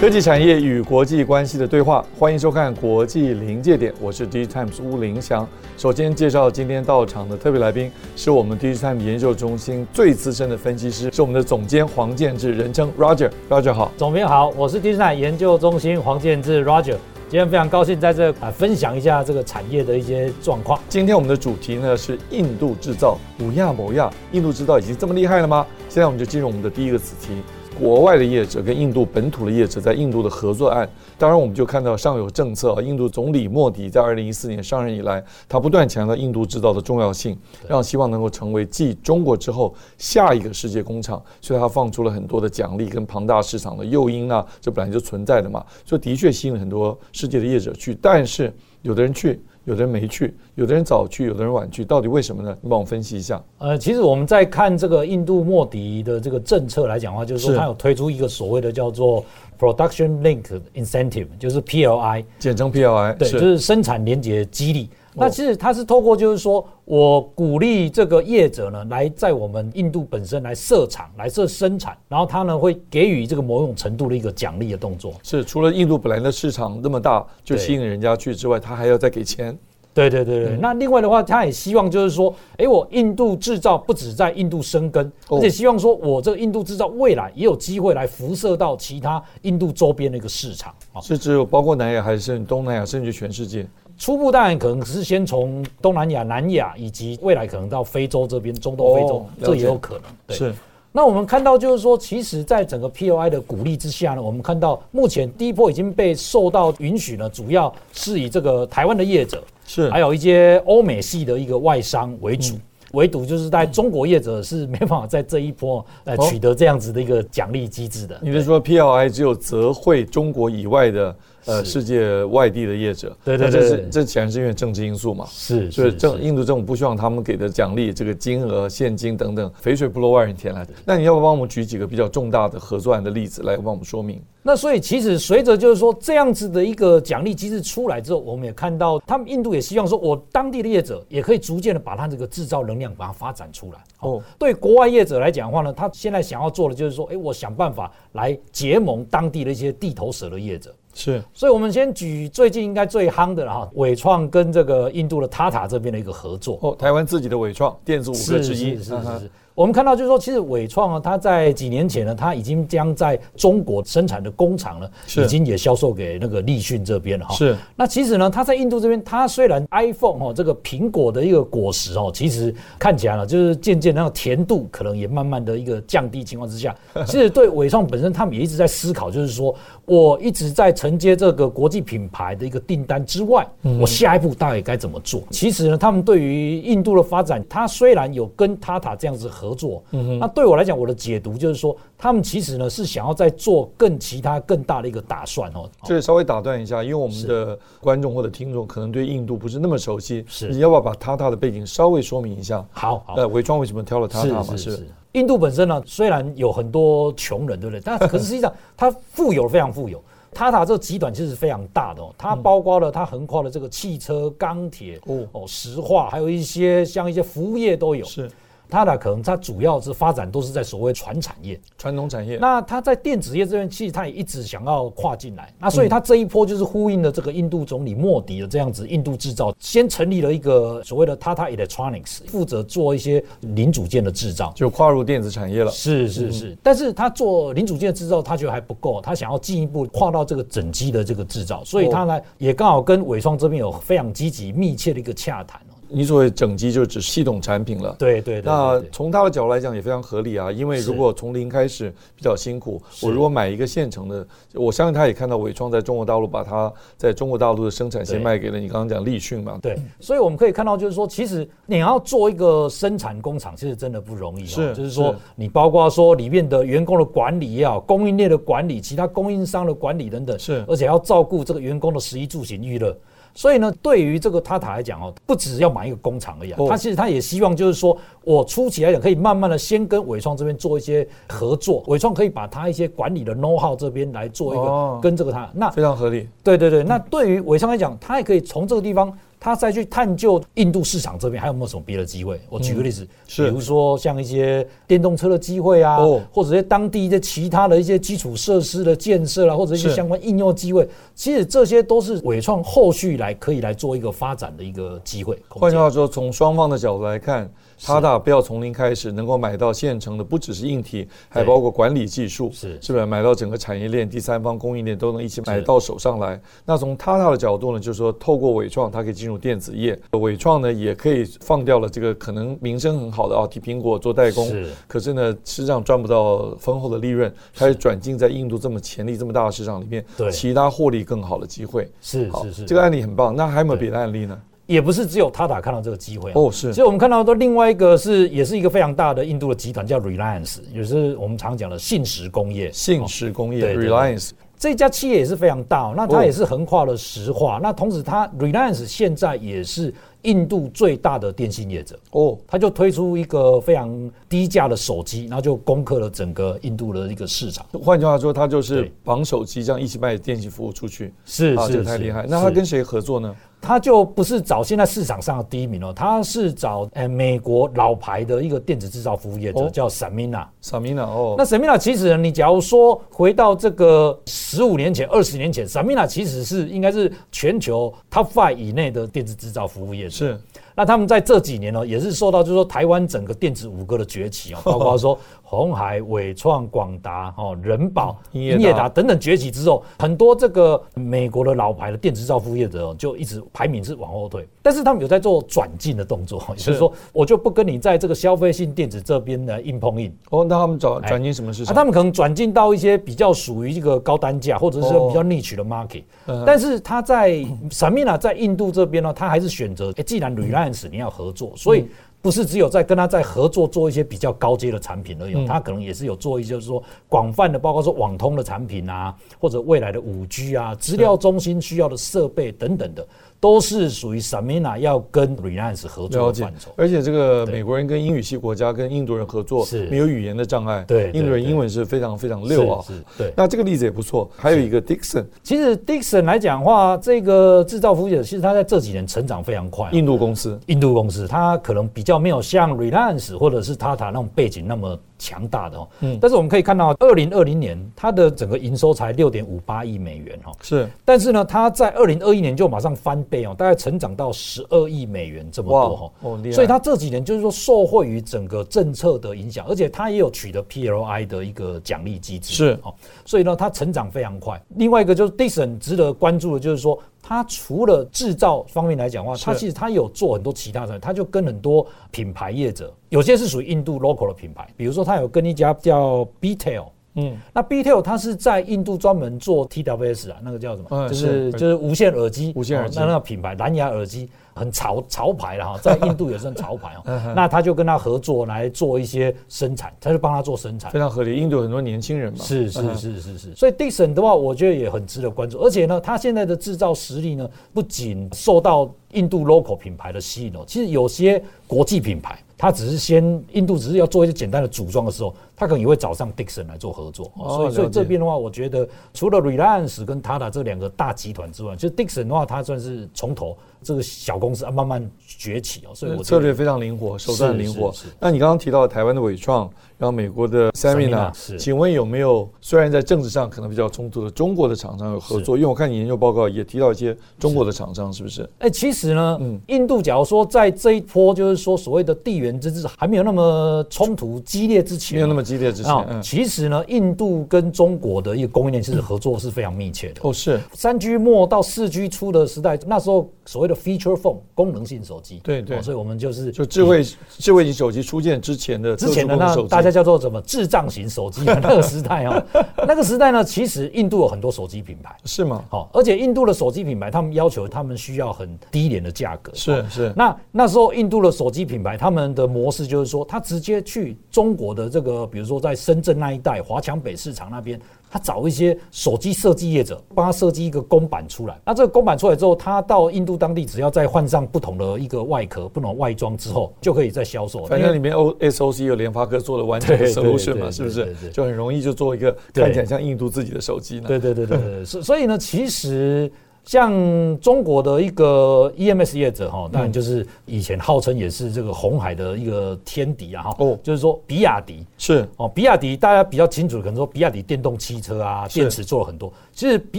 科技产业与国际关系的对话，欢迎收看《国际临界点》，我是 DigiTimes 巫凌祥。首先介绍今天到场的特别来宾，是我们 DigiTimes 研究中心最资深的分析师，是我们的总监黄建志，人称 Roger。Roger 好，总编好，我是 DigiTimes 研究中心黄建志 Roger。今天非常高兴在这啊分享一下这个产业的一些状况。今天我们的主题呢是印度制造，五亚某亚，印度制造已经这么厉害了吗？现在我们就进入我们的第一个子题。国外的业者跟印度本土的业者在印度的合作案，当然我们就看到上有政策啊。印度总理莫迪在二零一四年上任以来，他不断强调印度制造的重要性，让希望能够成为继中国之后下一个世界工厂，所以他放出了很多的奖励跟庞大市场的诱因啊，这本来就存在的嘛，所以的确吸引了很多世界的业者去，但是有的人去。有的人没去，有的人早去，有的人晚去，到底为什么呢？你帮我分析一下。呃，其实我们在看这个印度莫迪的这个政策来讲的话，就是说他有推出一个所谓的叫做 Production Linked Incentive，就是 PLI，简称 PLI，对，就是生产连接激励。那其实它是透过，就是说我鼓励这个业者呢，来在我们印度本身来设厂、来设生产，然后他呢会给予这个某种程度的一个奖励的动作。是，除了印度本来的市场那么大，就吸引人家去之外，他还要再给钱。对对对对。那另外的话，他也希望就是说，哎，我印度制造不止在印度生根，而且希望说我这个印度制造未来也有机会来辐射到其他印度周边的一个市场啊。是只有包括南亚还是东南亚，甚至全世界？初步当然可能是先从东南亚、南亚，以及未来可能到非洲这边，中东、非洲，哦、这也有可能。对。是。那我们看到就是说，其实，在整个 P O I 的鼓励之下呢，我们看到目前第一波已经被受到允许呢，主要是以这个台湾的业者是，还有一些欧美系的一个外商为主，嗯、唯独就是在中国业者是没办法在这一波呃取得这样子的一个奖励机制的。你是说 PLI 只有责惠中国以外的？呃，世界外地的业者，对对对，这是这显然是因为政治因素嘛，是，所以政印度政府不希望他们给的奖励这个金额、现金等等，肥水不落外人田来的。那你要不要帮我们举几个比较重大的合作案的例子来帮我们说明？那所以其实随着就是说这样子的一个奖励机制出来之后，我们也看到他们印度也希望说，我当地的业者也可以逐渐的把它这个制造能量把它发展出来。哦，对国外业者来讲的话呢，他现在想要做的就是说，哎，我想办法来结盟当地的一些地头蛇的业者。是，所以我们先举最近应该最夯的了哈，伟创跟这个印度的 Tata 这边的一个合作。哦，台湾自己的伟创电子五个之一。是是是是。我们看到，就是说，其实伟创啊，它在几年前呢，它已经将在中国生产的工厂呢，已经也销售给那个立讯这边了哈。是。那其实呢，它在印度这边，它虽然 iPhone 哦这个苹果的一个果实哦，其实看起来呢，就是渐渐那个甜度可能也慢慢的一个降低情况之下，其实对伟创本身，他们也一直在思考，就是说我一直在承接这个国际品牌的一个订单之外，我下一步大概该怎么做？其实呢，他们对于印度的发展，它虽然有跟 Tata 这样子。合作，嗯哼，那对我来讲，我的解读就是说，他们其实呢是想要再做更其他更大的一个打算哦。这里稍微打断一下，因为我们的观众或者听众可能对印度不是那么熟悉，是你要不要把 Tata 的背景稍微说明一下？好，好，呃，伪装为什么挑了 Tata 嘛？是是是。印度本身呢，虽然有很多穷人，对不对？但可是实际上，它富有非常富有。Tata 这个集团其实是非常大的哦，它包括了它横跨了这个汽车、钢铁哦哦石化，还有一些像一些服务业都有。是。它的可能它主要是发展都是在所谓传产业、传统产业。那它在电子业这边，其实它也一直想要跨进来。那所以它这一波就是呼应了这个印度总理莫迪的这样子，印度制造先成立了一个所谓的 Tata Electronics，负责做一些零组件的制造，就跨入电子产业了。是是是，但是他做零组件的制造，他觉得还不够，他想要进一步跨到这个整机的这个制造，所以他呢也刚好跟伟创这边有非常积极密切的一个洽谈。你所谓整机就指系统产品了。对对对。那从他的角度来讲也非常合理啊，因为如果从零开始比较辛苦，我如果买一个现成的，我相信他也看到伟创在中国大陆把它在中国大陆的生产线卖给了你刚刚讲立讯嘛。对，所以我们可以看到就是说，其实你要做一个生产工厂，其实真的不容易。是，就是说你包括说里面的员工的管理也好，供应链的管理，其他供应商的管理等等，是，而且要照顾这个员工的食衣住行娱乐。所以呢，对于这个 Tata 来讲哦，不只要买一个工厂而已，他其实他也希望就是说，我初期来讲可以慢慢的先跟伟创这边做一些合作，伟创可以把他一些管理的 know how 这边来做一个跟这个他，那非常合理。对对对，那对于伟创来讲，他也可以从这个地方。他再去探究印度市场这边还有没有什么别的机会？我举个例子，比如说像一些电动车的机会啊，或者一些当地一些其他的一些基础设施的建设啊，或者一些相关应用机会，其实这些都是伟创后续来可以来做一个发展的一个机会。换句话说，从双方的角度来看。Tata 不要从零开始，能够买到现成的，不只是硬体，还包括管理技术，是是不是？买到整个产业链、第三方供应链都能一起买到手上来。那从 Tata 的角度呢，就是说透过伟创，它可以进入电子业，伟创呢也可以放掉了这个可能名声很好的啊，替苹果做代工，是。可是呢，实际上赚不到丰厚的利润，开始转进在印度这么潜力这么大的市场里面，对，其他获利更好的机会。是是是，这个案例很棒。那还有没有别的案例呢？也不是只有 Tata 看到这个机会哦，是。所以我们看到的另外一个是，也是一个非常大的印度的集团，叫 Reliance，也是我们常讲的信实工业。信实工业，Reliance 这家企业也是非常大，那它也是横跨了石化。那同时，它 Reliance 现在也是印度最大的电信业者哦，它就推出一个非常低价的手机，然后就攻克了整个印度的一个市场。换句话说，它就是绑手机这样一起卖电信服务出去，是是太厉害。那它跟谁合作呢？他就不是找现在市场上的第一名哦，他是找诶美国老牌的一个电子制造服务业者，叫 Sanmina。Sanmina 哦，那 Sanmina 其实，你假如说回到这个十五年前、二十年前，Sanmina 其实是应该是全球 Top Five 以内的电子制造服务业者。是。那他们在这几年呢，也是受到就是说台湾整个电子五哥的崛起啊，包括说红海、伟创、广达、哦人保、英业 达。等等崛起之后，很多这个美国的老牌的电子制造副业者就一直排名是往后退，但是他们有在做转进的动作，就是说我就不跟你在这个消费性电子这边来硬碰硬。哦，那他们转转进什么市场？他们可能转进到一些比较属于这个高单价或者是比较 niche 的 market，但是他在 Sanmina 在印度这边呢，他还是选择，哎，既然 Reliance 你要合作，所以不是只有在跟他在合作做一些比较高阶的产品而已，他可能也是有做一些就是说广泛的，包括说网通的产品啊，或者未来的五 G 啊，资料中心需要的设备等等的。都是属于 Sanmina 要跟 Reliance 合作的范畴，而且这个美国人跟英语系国家跟印度人合作是。没有语言的障碍，对，印度人英文是非常非常溜啊，对。那这个例子也不错，还有一个 Dixon，其实 Dixon 来讲的话，这个制造服务业其实它在这几年成长非常快，印度公司，印度公司，它可能比较没有像 Reliance 或者是 Tata 那种背景那么。强大的哦，嗯，但是我们可以看到，二零二零年它的整个营收才六点五八亿美元哦，是，但是呢，它在二零二一年就马上翻倍哦，大概成长到十二亿美元这么多哈，哦，所以它这几年就是说受惠于整个政策的影响，而且它也有取得 PLI 的一个奖励机制，是哦，所以呢，它成长非常快。另外一个就是 Dixon 值得关注的就是说。它除了制造方面来讲的话，它其实它有做很多其他的，它就跟很多品牌业者，有些是属于印度 local 的品牌，比如说它有跟一家叫 BTEL，嗯，那 BTEL 它是在印度专门做 TWS 啊，那个叫什么？就是就是无线耳机，无线耳机，那那个品牌蓝牙耳机。很潮潮牌了哈，在印度也算潮牌哦。那他就跟他合作来做一些生产，他就帮他做生产，非常合理。印度有很多年轻人嘛，是是是是是。所以 Dixon 的话，我觉得也很值得关注。而且呢，他现在的制造实力呢，不仅受到印度 local 品牌的吸引哦，其实有些国际品牌，他只是先印度只是要做一些简单的组装的时候，他可能也会找上 Dixon 来做合作。所以所以这边的话，我觉得除了 Reliance 跟 Tata 这两个大集团之外，就 Dixon 的话，它算是从头。这个小公司啊，慢慢崛起哦，所以我策略非常灵活，手段灵活。那你刚刚提到台湾的伟创，然后美国的 Sanmina，请问有没有虽然在政治上可能比较冲突的中国的厂商有合作？因为我看你研究报告也提到一些中国的厂商，是不是？哎，其实呢，嗯，印度假如说在这一波就是说所谓的地缘元之治还没有那么冲突激烈之前，没有那么激烈之前，嗯、其实呢，印度跟中国的一个供应链其实合作是非常密切的。哦，是。三 G 末到四 G 初的时代，那时候所谓的 feature phone 功能性手机，对对、哦，所以我们就是就智慧智慧型手机出现之前的之前的那大家叫做什么智障型手机那个时代啊、哦，那个时代呢，其实印度有很多手机品牌，是吗？好，而且印度的手机品牌，他们要求他们需要很低廉的价格，是是。那那时候印度的手机品牌，他们的模式就是说，他直接去中国的这个，比如说在深圳那一带华强北市场那边。他找一些手机设计业者，帮他设计一个公版出来。那这个公版出来之后，他到印度当地，只要再换上不同的一个外壳、不同的外装之后，就可以再销售。反正里面 O S O C 有联发科做的完整的 solution 嘛，是不是？就很容易就做一个看起来像印度自己的手机呢？对对对对对。所所以呢，其实。像中国的一个 EMS 业者哈，当然就是以前号称也是这个红海的一个天敌啊哈。哦，就是说比亚迪是哦，比亚迪大家比较清楚，可能说比亚迪电动汽车啊，电池做了很多。其实比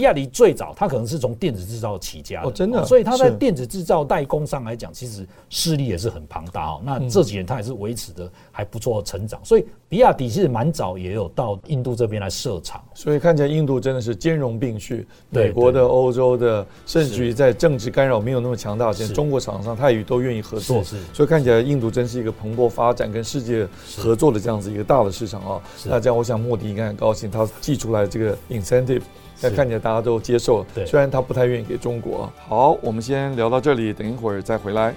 亚迪最早它可能是从电子制造起家的，哦，真的。所以它在电子制造代工上来讲，其实势力也是很庞大哦。那这几年它也是维持的还不错的成长，所以比亚迪其实蛮早也有到印度这边来设厂。所以看起来印度真的是兼容并蓄，美国的、欧洲的。甚至于在政治干扰没有那么强大，现在中国厂商泰语都愿意合作，所以看起来印度真是一个蓬勃发展跟世界合作的这样子一个大的市场啊。那这样我想莫迪应该很高兴，他寄出来这个 incentive，那看起来大家都接受了。虽然他不太愿意给中国。好，我们先聊到这里，等一会儿再回来。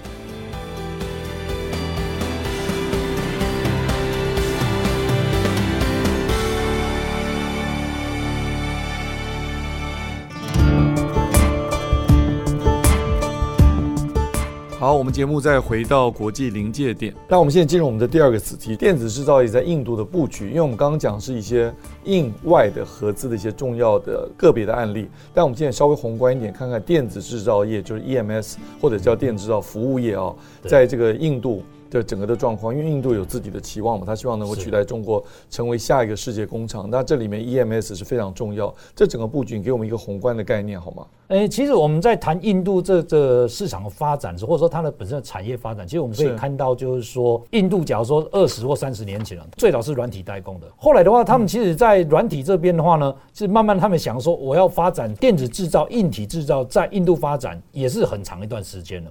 好，我们节目再回到国际临界点。那我们现在进入我们的第二个子题：电子制造业在印度的布局。因为我们刚刚讲是一些印外的合资的一些重要的个别的案例，但我们现在稍微宏观一点，看看电子制造业，就是 EMS 或者叫电子制造服务业啊，在这个印度。的整个的状况，因为印度有自己的期望嘛，他希望能够取代中国，成为下一个世界工厂。那这里面 EMS 是非常重要。这整个布局给我们一个宏观的概念，好吗？诶，其实我们在谈印度这这市场的发展，或者说它的本身的产业发展，其实我们可以看到，就是说印度，假如说二十或三十年前了，最早是软体代工的。后来的话，他们其实在软体这边的话呢，是慢慢他们想说，我要发展电子制造、硬体制造，在印度发展也是很长一段时间了。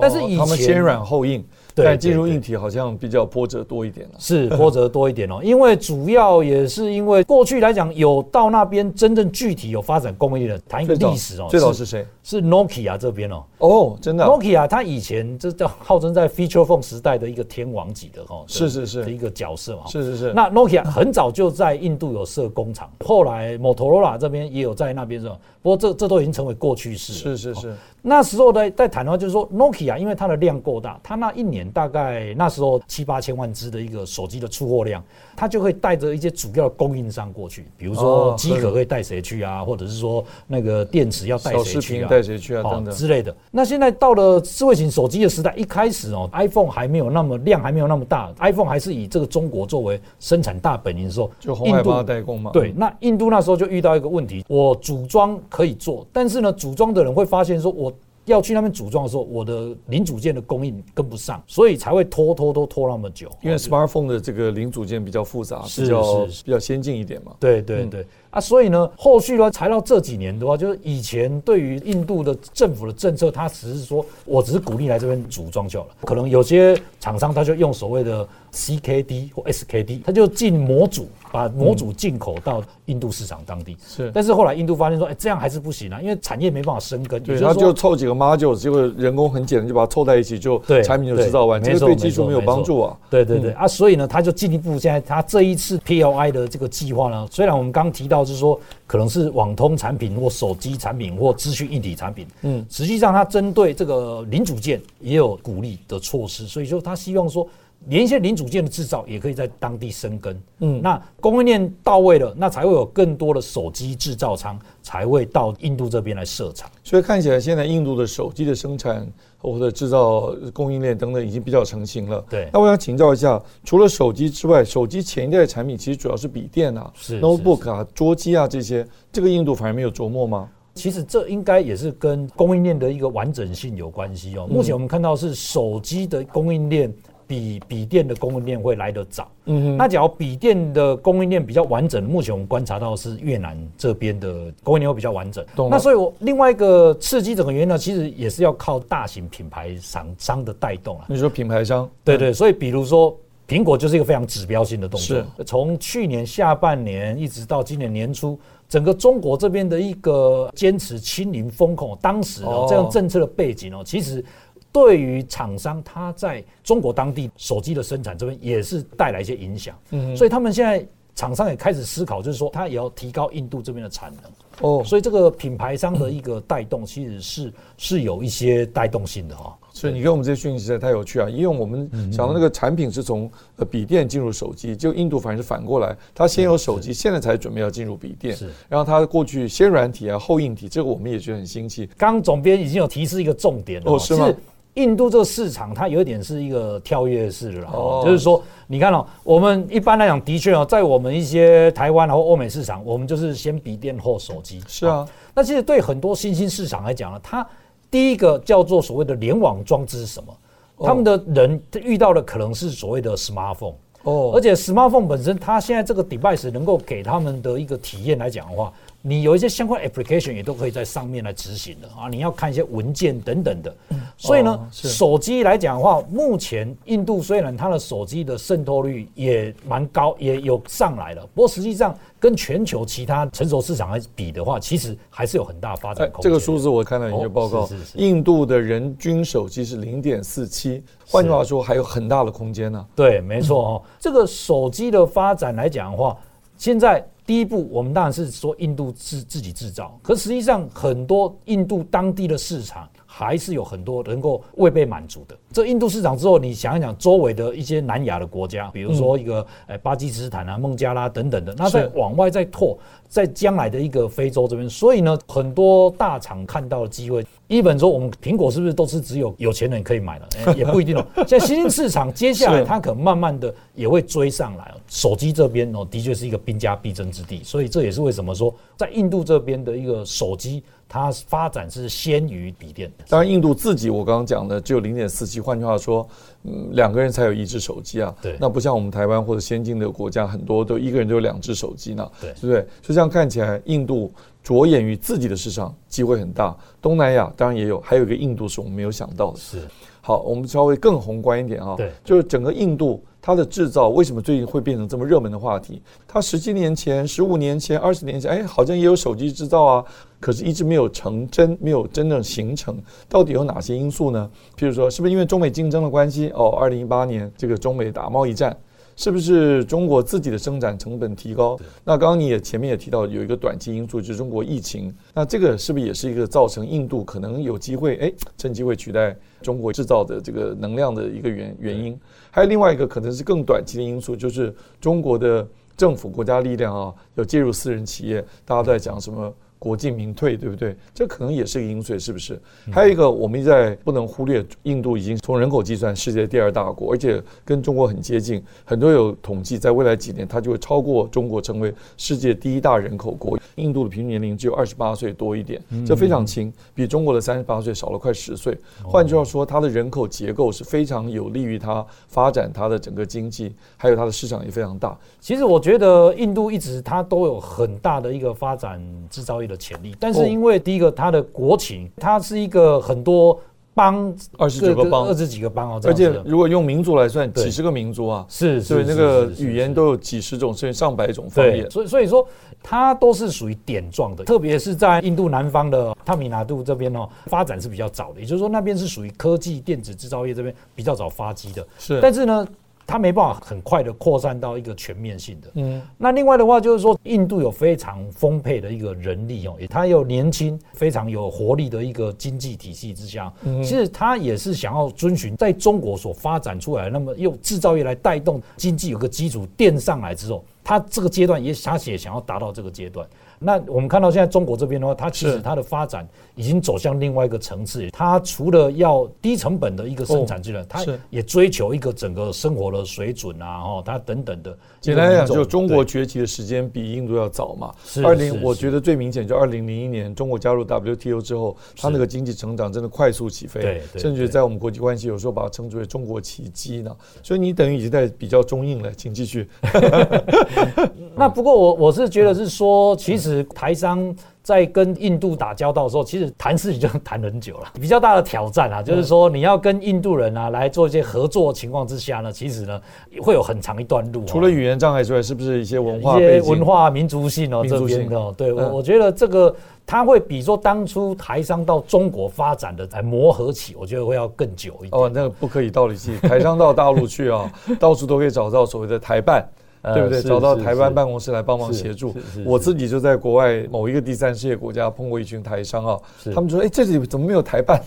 但是以前他们先软后硬。对，进入硬体好像比较波折多一点了。是波折多一点哦，因为主要也是因为过去来讲，有到那边真正具体有发展工业的，谈一个历史哦。最早是谁？是 Nokia 这边哦。哦，真的。Nokia 它以前这叫号称在 Feature Phone 时代的一个天王级的哈。是是是。的一个角色嘛。是是是。那 Nokia 很早就在印度有设工厂，后来 Motorola 这边也有在那边是吧？不过这这都已经成为过去式。是是是。那时候在在谈的话，就是说 Nokia 因为它的量够大，它那一年大概那。时候七八千万只的一个手机的出货量，它就会带着一些主要的供应商过去，比如说机壳会带谁去啊，或者是说那个电池要带谁去啊，带谁去啊等等之类的。那现在到了智慧型手机的时代，一开始哦，iPhone 还没有那么量，还没有那么大，iPhone 还是以这个中国作为生产大本营的时候，就红海帮他代工嘛。对，那印度那时候就遇到一个问题，我组装可以做，但是呢，组装的人会发现说我。要去那边组装的时候，我的零组件的供应跟不上，所以才会拖拖拖拖那么久。因为 smartphone 的这个零组件比较复杂，比较比较先进一点嘛。对对对。啊，所以呢，后续呢，才到这几年的话，就是以前对于印度的政府的政策，它只是说我只是鼓励来这边组装就好了。可能有些厂商他就用所谓的 CKD 或 SKD，他就进模组，把模组进口到印度市场当地。是，但是后来印度发现说，哎，这样还是不行啊，因为产业没办法生根。对，他就凑几个 module，结果人工很简单，就把它凑在一起，就产品就制造完，这个对技术没有帮助啊。对对对啊，所以呢，他就进一步现在他这一次 PLI 的这个计划呢，虽然我们刚提到。就是说，可能是网通产品或手机产品或资讯一体产品，嗯，实际上它针对这个零组件也有鼓励的措施，所以说他希望说，连一些零组件的制造也可以在当地生根，嗯，那供应链到位了，那才会有更多的手机制造厂才会到印度这边来设厂。所以看起来，现在印度的手机的生产或者制造供应链等等已经比较成型了。对。那我想请教一下，除了手机之外，手机前一代的产品其实主要是笔电啊、是 notebook 啊、桌机啊这些，这个印度反而没有琢磨吗？其实这应该也是跟供应链的一个完整性有关系哦。目前我们看到是手机的供应链。比笔电的供应链会来得早。嗯哼，那假如笔电的供应链比较完整，目前我们观察到是越南这边的供应链会比较完整。那所以，我另外一个刺激整个原因呢，其实也是要靠大型品牌厂商的带动啊。你说品牌商？对对，所以比如说。苹果就是一个非常指标性的动作。是，从去年下半年一直到今年年初，整个中国这边的一个坚持清零风控，当时哦这样政策的背景哦，其实对于厂商它在中国当地手机的生产这边也是带来一些影响。嗯，所以他们现在厂商也开始思考，就是说它也要提高印度这边的产能。哦，所以这个品牌商的一个带动，其实是是有一些带动性的哈。所以你给我们这些讯息实在太有趣啊！因为我们想到那个产品是从呃笔电进入手机，就印度反而是反过来，它先有手机，现在才准备要进入笔电。是，然后它过去先软体啊后硬体，这个我们也觉得很新奇。刚总编已经有提示一个重点了，哦，是吗？印度这个市场它有一点是一个跳跃式的哦，就是说你看哦，我们一般来讲的确哦，在我们一些台湾或欧美市场，我们就是先笔电后手机。是啊，那其实对很多新兴市场来讲呢，它第一个叫做所谓的联网装置是什么？他们的人遇到的可能是所谓的 smartphone 哦，而且 smartphone 本身，它现在这个 device 能够给他们的一个体验来讲的话，你有一些相关 application 也都可以在上面来执行的啊。你要看一些文件等等的，所以呢，手机来讲的话，目前印度虽然它的手机的渗透率也蛮高，也有上来了，不过实际上。跟全球其他成熟市场来比的话，其实还是有很大发展空间。这个数字我看到研究报告，印度的人均手机是零点四七，换句话说还有很大的空间呢。对，没错哦。这个手机的发展来讲的话，现在第一步我们当然是说印度自自己制造，可实际上很多印度当地的市场。还是有很多能够未被满足的。这印度市场之后，你想一想周围的一些南亚的国家，比如说一个诶巴基斯坦啊、孟加拉等等的，那再往外再拓，在将来的一个非洲这边，所以呢，很多大厂看到的机会。一本说我们苹果是不是都是只有有钱人可以买了？也不一定哦。现在新兴市场接下来它可能慢慢的也会追上来。手机这边哦，的确是一个兵家必争之地，所以这也是为什么说在印度这边的一个手机。它发展是先于笔电，当然印度自己我刚刚讲的只有零点四七，换句话说，嗯，两个人才有一只手机啊。对，那不像我们台湾或者先进的国家，很多都一个人都有两只手机呢。对，对不对？就这样看起来，印度着眼于自己的市场机会很大。东南亚当然也有，还有一个印度是我们没有想到的。是，好，我们稍微更宏观一点啊。对，就是整个印度。它的制造为什么最近会变成这么热门的话题？它十七年前、十五年前、二十年前，哎，好像也有手机制造啊，可是一直没有成真，没有真正形成。到底有哪些因素呢？譬如说，是不是因为中美竞争的关系？哦，二零一八年这个中美打贸易战。是不是中国自己的生产成本提高？那刚刚你也前面也提到有一个短期因素，就是中国疫情。那这个是不是也是一个造成印度可能有机会哎趁机会取代中国制造的这个能量的一个原原因？还有另外一个可能是更短期的因素，就是中国的政府国家力量啊要介入私人企业，大家都在讲什么？国进民退，对不对？这可能也是个因素，是不是？还有一个，我们在不能忽略，印度已经从人口计算世界第二大国，而且跟中国很接近。很多有统计，在未来几年，它就会超过中国，成为世界第一大人口国。印度的平均年龄只有二十八岁多一点，这非常轻，比中国的三十八岁少了快十岁。换句话说，它的人口结构是非常有利于它发展它的整个经济，还有它的市场也非常大。其实我觉得印度一直它都有很大的一个发展制造业的潜力，但是因为第一个，它的国情，它是一个很多邦，二十几个邦，二十几个邦哦，而且如果用民族来算，几十个民族啊，是，所以那个语言都有几十种，甚至上百种方言。所以所以说，它都是属于点状的，特别是在印度南方的塔米纳度这边哦，发展是比较早的，也就是说那边是属于科技电子制造业这边比较早发迹的。是，但是呢。它没办法很快的扩散到一个全面性的。嗯，那另外的话就是说，印度有非常丰沛的一个人力哦，它有年轻、非常有活力的一个经济体系之下，其实它也是想要遵循在中国所发展出来，那么用制造业来带动经济有个基础垫上来之后，它这个阶段也它也想要达到这个阶段。那我们看到现在中国这边的话，它其实它的发展已经走向另外一个层次。它除了要低成本的一个生产技能，它也追求一个整个生活的水准啊，哈，它等等的。简单来讲，就中国崛起的时间比印度要早嘛。二零，我觉得最明显就二零零一年中国加入 WTO 之后，它那个经济成长真的快速起飞，甚至在我们国际关系有时候把它称之为中国奇迹呢。所以你等于已经在比较中印了，请继续。那不过我我是觉得是说，其实台商在跟印度打交道的时候，其实谈事情就 谈很久了。比较大的挑战啊，就是说你要跟印度人啊来做一些合作情况之下呢，其实呢会有很长一段路。除了语言障碍之外，是不是一些文化、一些文化、民族性哦这边的？对，我我觉得这个它会比说当初台商到中国发展的来磨合起，我觉得会要更久一点。哦，那个不可以道理去，台商到大陆去啊，到处都可以找到所谓的台办。对不对？找到台湾办公室来帮忙协助。我自己就在国外某一个第三世界国家碰过一群台商啊，他们说：“哎，这里怎么没有台办？”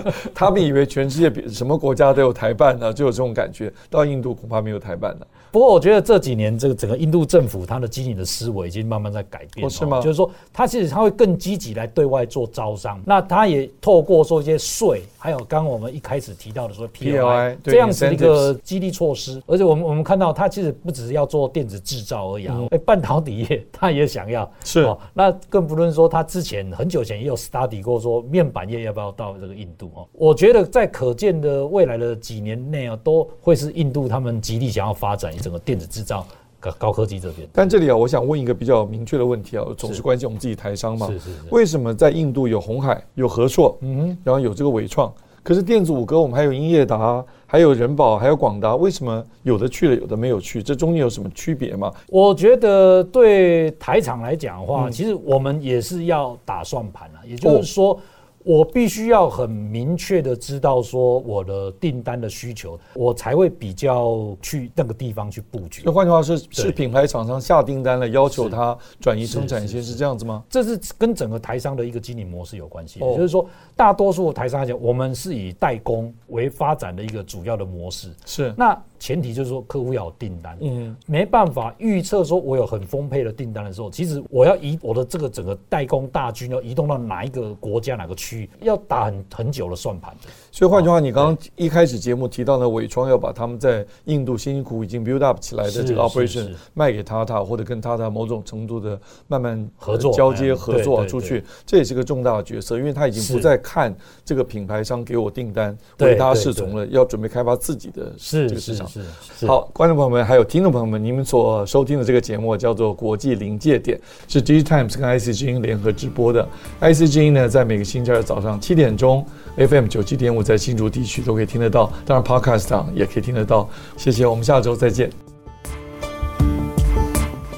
他们以为全世界什么国家都有台办呢，就有这种感觉。到印度恐怕没有台办的。不过我觉得这几年这个整个印度政府它的经营的思维已经慢慢在改变。是吗？就是说，它其实它会更积极来对外做招商。那它也透过说一些税，还有刚刚我们一开始提到的说 PLI 这样子一个激励措施。而且我们我们看到它其实不只是要做电子制造而已啊，哎，半导体业他也想要。是。哦，那更不论说他之前很久前也有 study 过说面板业要不要到这个印度哦。我觉得在可见的未来的几年内啊，都会是印度他们极力想要发展。整个电子制造、高高科技这边，但这里啊，我想问一个比较明确的问题啊，总是关心我们自己台商嘛，是是是。为什么在印度有红海、有和硕，嗯，然后有这个纬创，可是电子五哥我们还有英业达，还有人保，还有广达，为什么有的去了，有的没有去？这中间有什么区别吗？我觉得对台厂来讲的话，其实我们也是要打算盘啊，也就是说。我必须要很明确的知道说我的订单的需求，我才会比较去那个地方去布局。那换句话是，是品牌厂商下订单了，要求他转移生产线，是这样子吗？这是跟整个台商的一个经营模式有关系。也就是说，大多数台商来讲，我们是以代工为发展的一个主要的模式。是那。前提就是说，客户要有订单，嗯，没办法预测说，我有很丰沛的订单的时候，其实我要移我的这个整个代工大军要移动到哪一个国家、哪个区域，要打很很久的算盘。所以换句话，你刚刚一开始节目提到呢，伟创要把他们在印度辛辛苦苦已经 build up 起来的这个 operation 卖给 Tata，或者跟 Tata 某种程度的慢慢合作、交接合作出去，这也是个重大的角色，因为他已经不再看这个品牌商给我订单为他是从了，要准备开发自己的这个市场。是，是好，观众朋友们，还有听众朋友们，你们所收听的这个节目叫做《国际临界点》，是 DigiTimes 跟 IC 之音联合直播的。IC 之音呢，在每个星期二早上七点钟，FM 九七点五在新竹地区都可以听得到，当然 Podcast 上也可以听得到。谢谢，我们下周再见。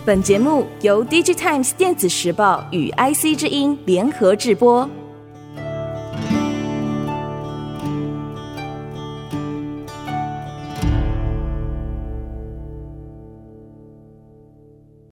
本节目由 DigiTimes 电子时报与 IC 之音联合制播。